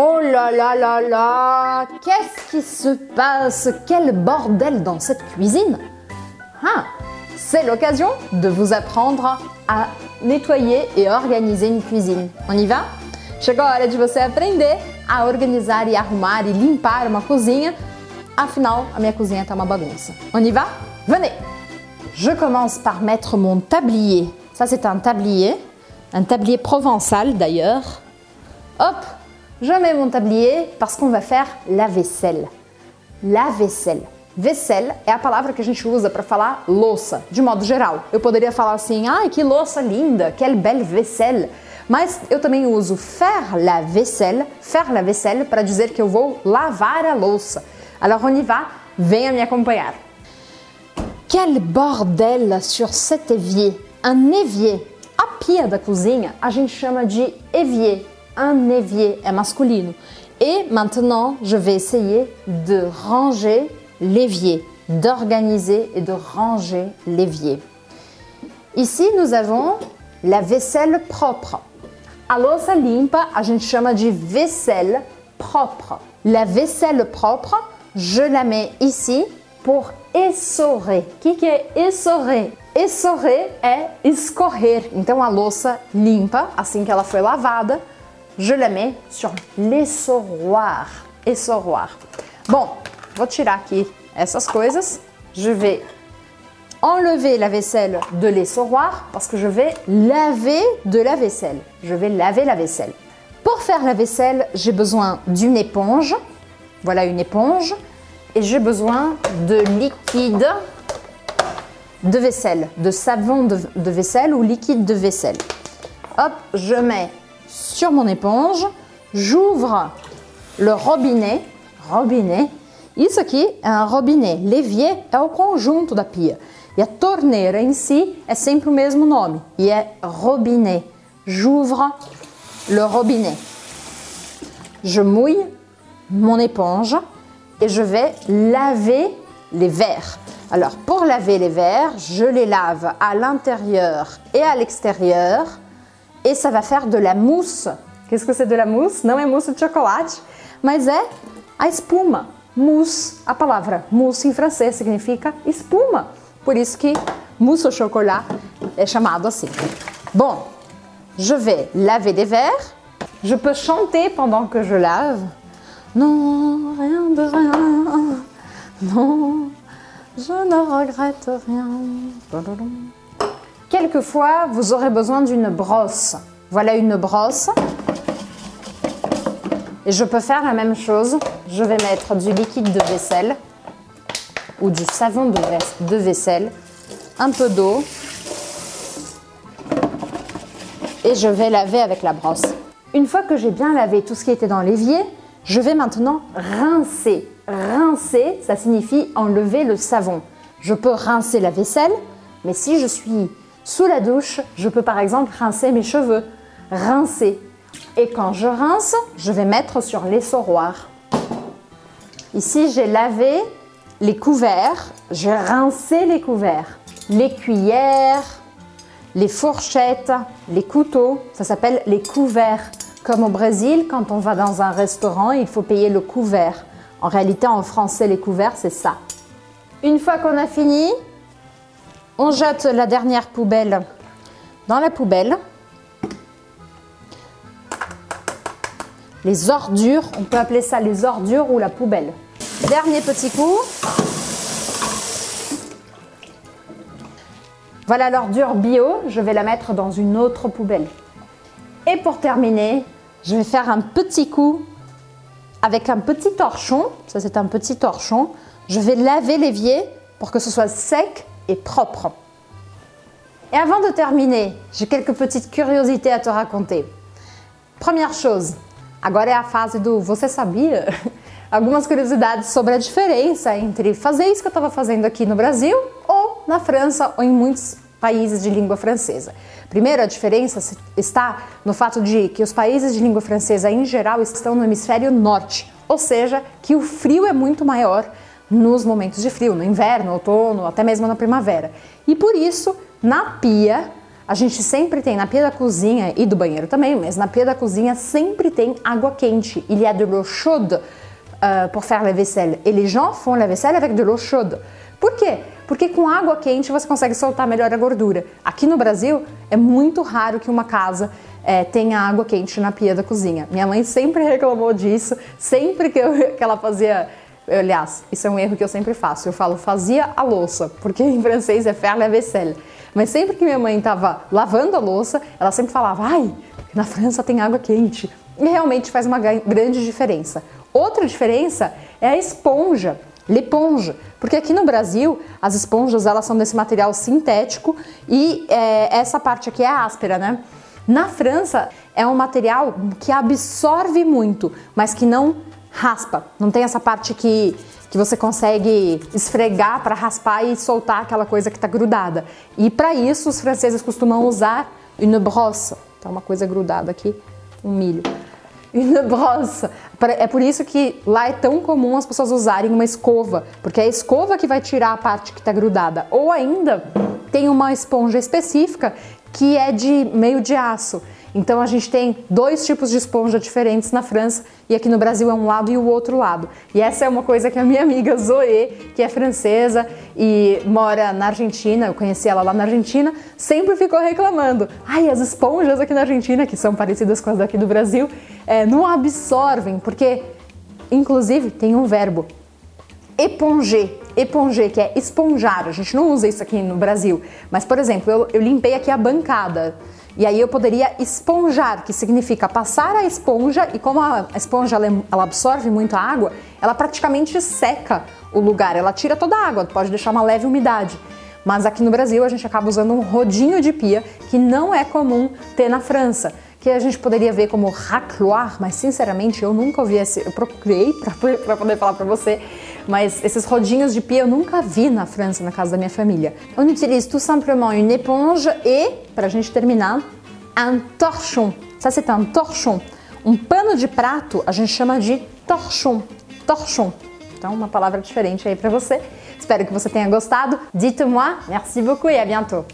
Oh là là là là Qu'est-ce qui se passe? Quel bordel dans cette cuisine? Ah C'est l'occasion de vous apprendre a nettoyer e organizar une cuisine. On y va? Chegou a hora de você aprender a organizar e arrumar e limpar uma cozinha. Afinal, a minha cozinha tá uma bagunça. On y va? Venez! Je commence par mettre mon tablier. Ça, c'est un tablier, un tablier provençal d'ailleurs. Hop, je mets mon tablier parce qu'on va faire la vaisselle. La vaisselle. Vaisselle é a palavra que a gente usa para falar louça, de modo geral. Eu poderia falar assim, ai que louça linda, quelle belle vaisselle. Mas eu também uso faire la vaisselle, faire la vaisselle para dizer que eu vou lavar a louça. Alors on y va, venha me acompanhar. Quel bordel sur cet évier! Un évier. A pia da cozinha a gente chama de évier. Un évier é masculino. Et maintenant, je vais essayer de ranger l'évier, d'organiser et de ranger l'évier. Ici, nous avons la vaisselle propre. A louça limpa a gente chama de vaisselle propre. La vaisselle propre, je la mets ici pour essorer. O que, essorer? Essorer é escorrer. Então a louça limpa, assim que ela foi lavada, je la mets sur l'essorroir. Essorroir. Bom, vou tirar aqui essas coisas. Je vais enlever la vaisselle de l'essorroir parce que je vais laver de la vaisselle. Je vais laver la vaisselle. Pour faire la vaisselle, j'ai besoin d'une éponge. Voilà une éponge. Et j'ai besoin de liquide de vaisselle, de savon de, de vaisselle ou liquide de vaisselle. Hop, je mets sur mon éponge, j'ouvre le robinet, robinet. Isso aqui é um robinet. L'évier é o conjunto da pia. E a torneira em si é sempre o mesmo nome. E é robinet. J'ouvre le robinet. Je mouille mon éponge et je vais laver les verres. Alors pour laver les verres, je les lave à l'intérieur et à l'extérieur et ça va faire de la mousse. Qu'est-ce que c'est de la mousse? Não é mousse de chocolate, mas é a espuma. Mousse, a palavra mousse em francês significa espuma. Por isso que mousse au chocolat é chamado assim. Bon, je vais laver les verres. Je peux chanter pendant que je lave. Non, rien de rien. Non, je ne regrette rien. Quelquefois, vous aurez besoin d'une brosse. Voilà une brosse. Et je peux faire la même chose. Je vais mettre du liquide de vaisselle ou du savon de vaisselle, un peu d'eau et je vais laver avec la brosse. Une fois que j'ai bien lavé tout ce qui était dans l'évier, je vais maintenant rincer. Rincer, ça signifie enlever le savon. Je peux rincer la vaisselle, mais si je suis sous la douche, je peux par exemple rincer mes cheveux. Rincer. Et quand je rince, je vais mettre sur l'essorroir. Ici, j'ai lavé les couverts, j'ai rincé les couverts. Les cuillères, les fourchettes, les couteaux, ça s'appelle les couverts. Comme au Brésil, quand on va dans un restaurant, il faut payer le couvert. En réalité, en français, les couverts, c'est ça. Une fois qu'on a fini, on jette la dernière poubelle dans la poubelle. Les ordures, on peut appeler ça les ordures ou la poubelle. Dernier petit coup. Voilà l'ordure bio, je vais la mettre dans une autre poubelle. Et pour terminer, je vais faire un petit coup avec un petit torchon. Ça, c'est un petit torchon. Je vais laver l'évier pour que ce soit sec et propre. Et avant de terminer, j'ai quelques petites curiosités à te raconter. Première chose, agora é a fase do você sabia? Algumas curiosidades sobre a diferença entre fazer isso que eu estava fazendo aqui no Brasil ou na França ou em muitos países de língua francesa. Primeiro, a diferença está no fato de que os países de língua francesa, em geral, estão no hemisfério norte, ou seja, que o frio é muito maior nos momentos de frio, no inverno, outono, até mesmo na primavera. E por isso, na pia, a gente sempre tem na pia da cozinha e do banheiro também, mas na pia da cozinha sempre tem água quente. Il y a de l'eau chaude uh, pour faire la vaisselle. Et les gens font la vaisselle avec de l'eau chaude. Por quê? Porque com água quente você consegue soltar melhor a gordura. Aqui no Brasil é muito raro que uma casa é, tenha água quente na pia da cozinha. Minha mãe sempre reclamou disso, sempre que, eu, que ela fazia. Aliás, isso é um erro que eu sempre faço. Eu falo fazia a louça, porque em francês é faire la vaisselle. Mas sempre que minha mãe estava lavando a louça, ela sempre falava: ai, na França tem água quente. E realmente faz uma grande diferença. Outra diferença é a esponja, l'éponge, porque aqui no Brasil as esponjas elas são desse material sintético e é, essa parte aqui é áspera, né? Na França é um material que absorve muito, mas que não raspa. Não tem essa parte que, que você consegue esfregar para raspar e soltar aquela coisa que está grudada. E para isso os franceses costumam usar une brosse. Tá uma coisa grudada aqui, um milho. Une brosse. É por isso que lá é tão comum as pessoas usarem uma escova, porque é a escova que vai tirar a parte que está grudada. Ou ainda tem uma esponja específica que é de meio de aço. Então a gente tem dois tipos de esponja diferentes na França e aqui no Brasil é um lado e o outro lado. E essa é uma coisa que a minha amiga Zoe, que é francesa e mora na Argentina, eu conheci ela lá na Argentina, sempre ficou reclamando. Ai, as esponjas aqui na Argentina, que são parecidas com as daqui do Brasil, é, não absorvem, porque inclusive tem um verbo éponger, éponger, que é esponjar. A gente não usa isso aqui no Brasil. Mas, por exemplo, eu, eu limpei aqui a bancada. E aí eu poderia esponjar, que significa passar a esponja e como a esponja ela, absorve muito água, ela praticamente seca o lugar, ela tira toda a água, pode deixar uma leve umidade. Mas aqui no Brasil a gente acaba usando um rodinho de pia que não é comum ter na França que a gente poderia ver como racloir, mas sinceramente eu nunca ouvi esse. Eu procurei para poder falar para você, mas esses rodinhos de pia eu nunca vi na França, na casa da minha família. On utilise tout simplement une éponge et, para a gente terminar, un torchon. Ça c'est un torchon. Um pano de prato a gente chama de torchon. Torchon. Então, uma palavra diferente aí para você. Espero que você tenha gostado. Dites-moi. Merci beaucoup et à bientôt.